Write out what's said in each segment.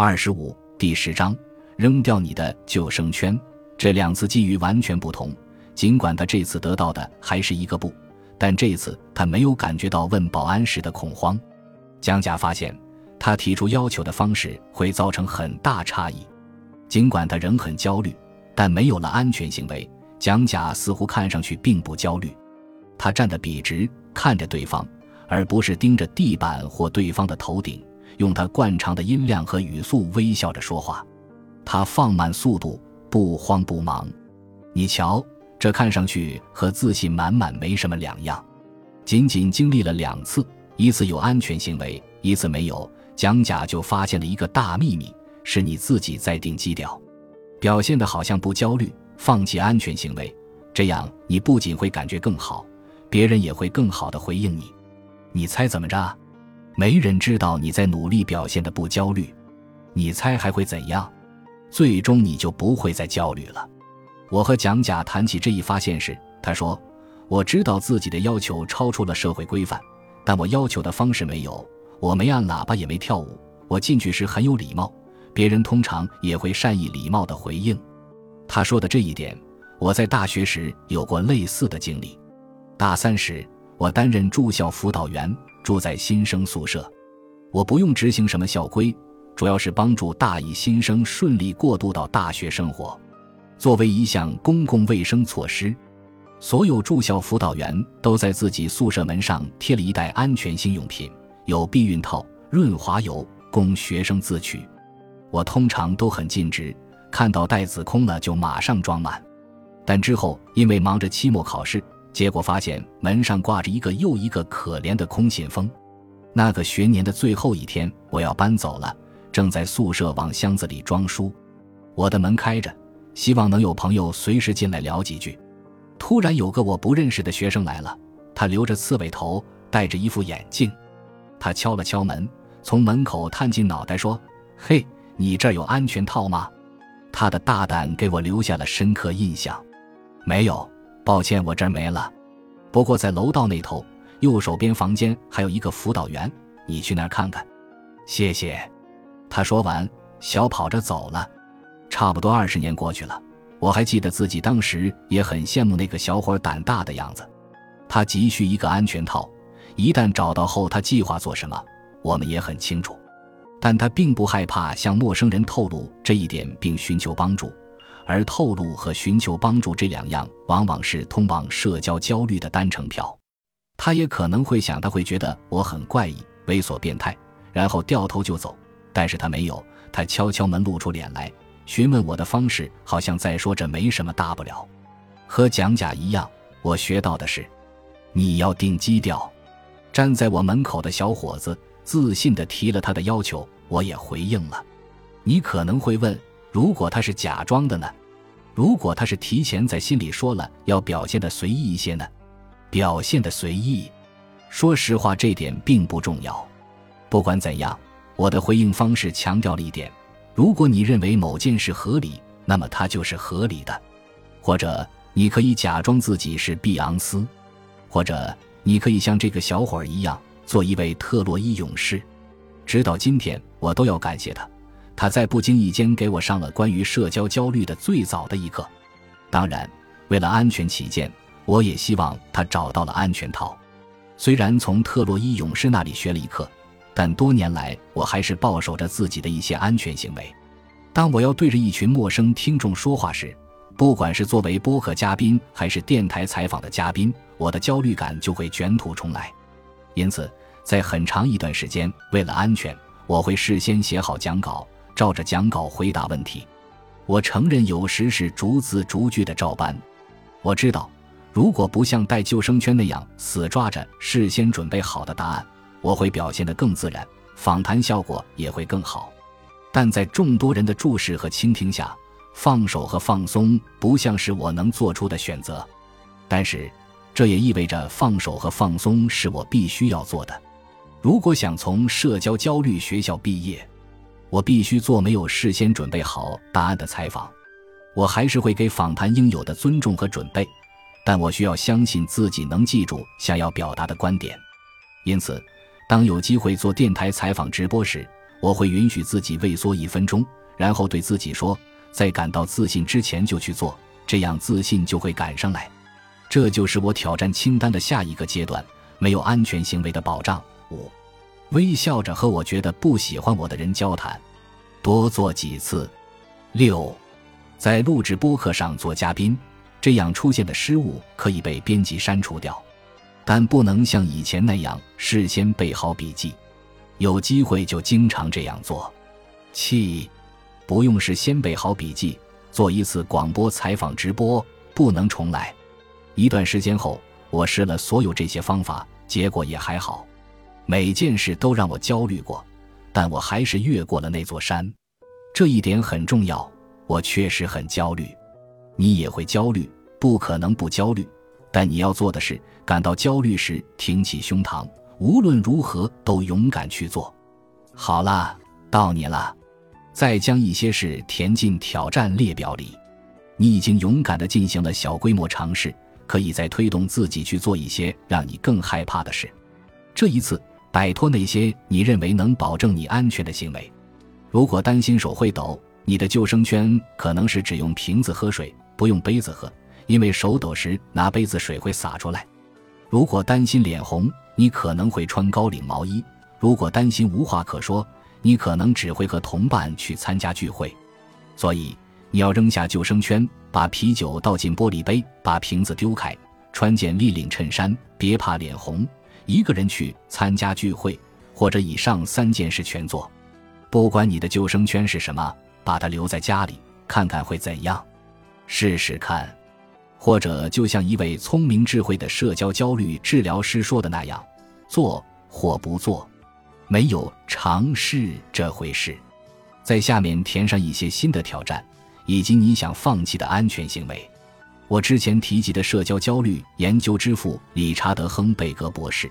二十五第十章，扔掉你的救生圈。这两次机遇完全不同。尽管他这次得到的还是一个不，但这次他没有感觉到问保安时的恐慌。蒋甲发现他提出要求的方式会造成很大差异。尽管他仍很焦虑，但没有了安全行为，蒋甲似乎看上去并不焦虑。他站得笔直，看着对方，而不是盯着地板或对方的头顶，用他惯常的音量和语速微笑着说话。他放慢速度，不慌不忙。你瞧，这看上去和自信满满没什么两样。仅仅经历了两次，一次有安全行为，一次没有，蒋甲就发现了一个大秘密：是你自己在定基调，表现的好像不焦虑，放弃安全行为，这样你不仅会感觉更好。别人也会更好的回应你，你猜怎么着？没人知道你在努力表现的不焦虑，你猜还会怎样？最终你就不会再焦虑了。我和蒋甲谈起这一发现时，他说：“我知道自己的要求超出了社会规范，但我要求的方式没有，我没按喇叭也没跳舞，我进去时很有礼貌，别人通常也会善意礼貌的回应。”他说的这一点，我在大学时有过类似的经历。大三时，我担任住校辅导员，住在新生宿舍。我不用执行什么校规，主要是帮助大一新生顺利过渡到大学生活。作为一项公共卫生措施，所有住校辅导员都在自己宿舍门上贴了一袋安全性用品，有避孕套、润滑油，供学生自取。我通常都很尽职，看到袋子空了就马上装满。但之后因为忙着期末考试。结果发现门上挂着一个又一个可怜的空信封。那个学年的最后一天，我要搬走了，正在宿舍往箱子里装书。我的门开着，希望能有朋友随时进来聊几句。突然有个我不认识的学生来了，他留着刺猬头，戴着一副眼镜。他敲了敲门，从门口探进脑袋说：“嘿，你这儿有安全套吗？”他的大胆给我留下了深刻印象。没有。抱歉，我这儿没了。不过在楼道那头右手边房间还有一个辅导员，你去那儿看看。谢谢。他说完，小跑着走了。差不多二十年过去了，我还记得自己当时也很羡慕那个小伙胆大的样子。他急需一个安全套，一旦找到后，他计划做什么，我们也很清楚。但他并不害怕向陌生人透露这一点，并寻求帮助。而透露和寻求帮助这两样，往往是通往社交焦虑的单程票。他也可能会想，他会觉得我很怪异、猥琐、变态，然后掉头就走。但是他没有，他敲敲门，露出脸来，询问我的方式，好像在说这没什么大不了。和蒋甲一样，我学到的是，你要定基调。站在我门口的小伙子自信地提了他的要求，我也回应了。你可能会问。如果他是假装的呢？如果他是提前在心里说了要表现的随意一些呢？表现的随意，说实话，这点并不重要。不管怎样，我的回应方式强调了一点：如果你认为某件事合理，那么它就是合理的。或者你可以假装自己是碧昂斯，或者你可以像这个小伙儿一样做一位特洛伊勇士。直到今天，我都要感谢他。他在不经意间给我上了关于社交焦虑的最早的一课。当然，为了安全起见，我也希望他找到了安全套。虽然从特洛伊勇士那里学了一课，但多年来我还是抱守着自己的一些安全行为。当我要对着一群陌生听众说话时，不管是作为播客嘉宾还是电台采访的嘉宾，我的焦虑感就会卷土重来。因此，在很长一段时间，为了安全，我会事先写好讲稿。照着讲稿回答问题，我承认有时是逐字逐句的照搬。我知道，如果不像带救生圈那样死抓着事先准备好的答案，我会表现得更自然，访谈效果也会更好。但在众多人的注视和倾听下，放手和放松不像是我能做出的选择。但是，这也意味着放手和放松是我必须要做的。如果想从社交焦虑学校毕业，我必须做没有事先准备好答案的采访，我还是会给访谈应有的尊重和准备，但我需要相信自己能记住想要表达的观点。因此，当有机会做电台采访直播时，我会允许自己畏缩一分钟，然后对自己说，在感到自信之前就去做，这样自信就会赶上来。这就是我挑战清单的下一个阶段：没有安全行为的保障。五，微笑着和我觉得不喜欢我的人交谈，多做几次。六，在录制播客上做嘉宾，这样出现的失误可以被编辑删除掉，但不能像以前那样事先备好笔记。有机会就经常这样做。七，不用事先备好笔记，做一次广播采访直播不能重来。一段时间后，我试了所有这些方法，结果也还好。每件事都让我焦虑过，但我还是越过了那座山。这一点很重要。我确实很焦虑，你也会焦虑，不可能不焦虑。但你要做的是，感到焦虑时挺起胸膛。无论如何都勇敢去做。好了，到你了，再将一些事填进挑战列表里。你已经勇敢地进行了小规模尝试，可以再推动自己去做一些让你更害怕的事。这一次，摆脱那些你认为能保证你安全的行为。如果担心手会抖，你的救生圈可能是只用瓶子喝水，不用杯子喝，因为手抖时拿杯子水会洒出来。如果担心脸红，你可能会穿高领毛衣；如果担心无话可说，你可能只会和同伴去参加聚会。所以，你要扔下救生圈，把啤酒倒进玻璃杯，把瓶子丢开，穿件立领衬衫，别怕脸红，一个人去参加聚会，或者以上三件事全做。不管你的救生圈是什么，把它留在家里，看看会怎样。试试看。或者，就像一位聪明智慧的社交焦虑治疗师说的那样，做或不做，没有尝试这回事。在下面填上一些新的挑战，以及你想放弃的安全行为。我之前提及的社交焦虑研究之父理查德·亨贝格博士，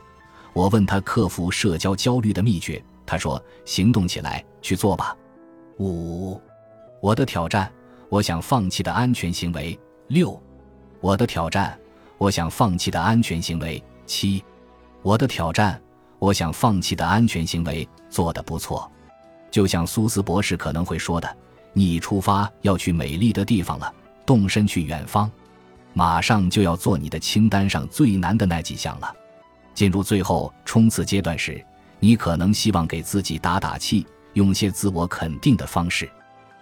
我问他克服社交焦虑的秘诀，他说：“行动起来，去做吧。”五，我的挑战，我想放弃的安全行为。六。我的挑战，我想放弃的安全行为。七，我的挑战，我想放弃的安全行为做得不错。就像苏斯博士可能会说的，你出发要去美丽的地方了，动身去远方，马上就要做你的清单上最难的那几项了。进入最后冲刺阶段时，你可能希望给自己打打气，用些自我肯定的方式，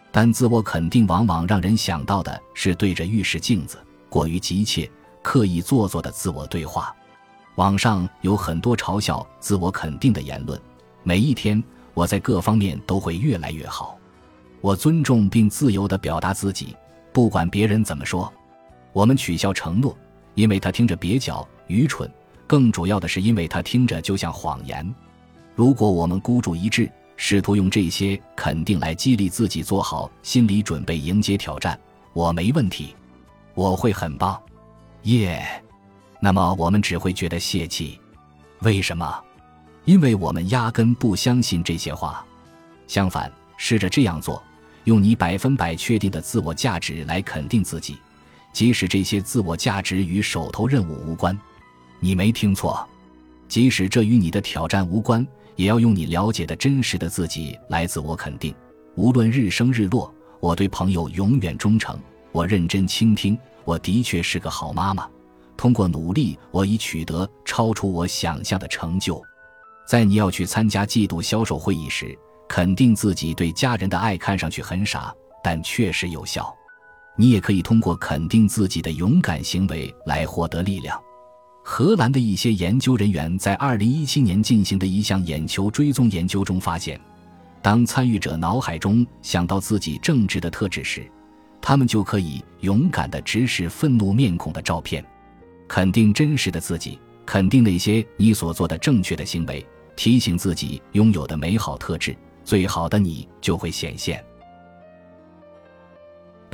但自我肯定往往让人想到的是对着浴室镜子。过于急切、刻意做作的自我对话，网上有很多嘲笑自我肯定的言论。每一天，我在各方面都会越来越好。我尊重并自由地表达自己，不管别人怎么说。我们取消承诺，因为他听着蹩脚、愚蠢；更主要的是，因为他听着就像谎言。如果我们孤注一掷，试图用这些肯定来激励自己做好心理准备迎接挑战，我没问题。我会很棒，耶！那么我们只会觉得泄气，为什么？因为我们压根不相信这些话。相反，试着这样做，用你百分百确定的自我价值来肯定自己，即使这些自我价值与手头任务无关。你没听错，即使这与你的挑战无关，也要用你了解的真实的自己来自我肯定。无论日升日落，我对朋友永远忠诚。我认真倾听，我的确是个好妈妈。通过努力，我已取得超出我想象的成就。在你要去参加季度销售会议时，肯定自己对家人的爱看上去很傻，但确实有效。你也可以通过肯定自己的勇敢行为来获得力量。荷兰的一些研究人员在2017年进行的一项眼球追踪研究中发现，当参与者脑海中想到自己正直的特质时，他们就可以勇敢地直视愤怒面孔的照片，肯定真实的自己，肯定那些你所做的正确的行为，提醒自己拥有的美好特质，最好的你就会显现。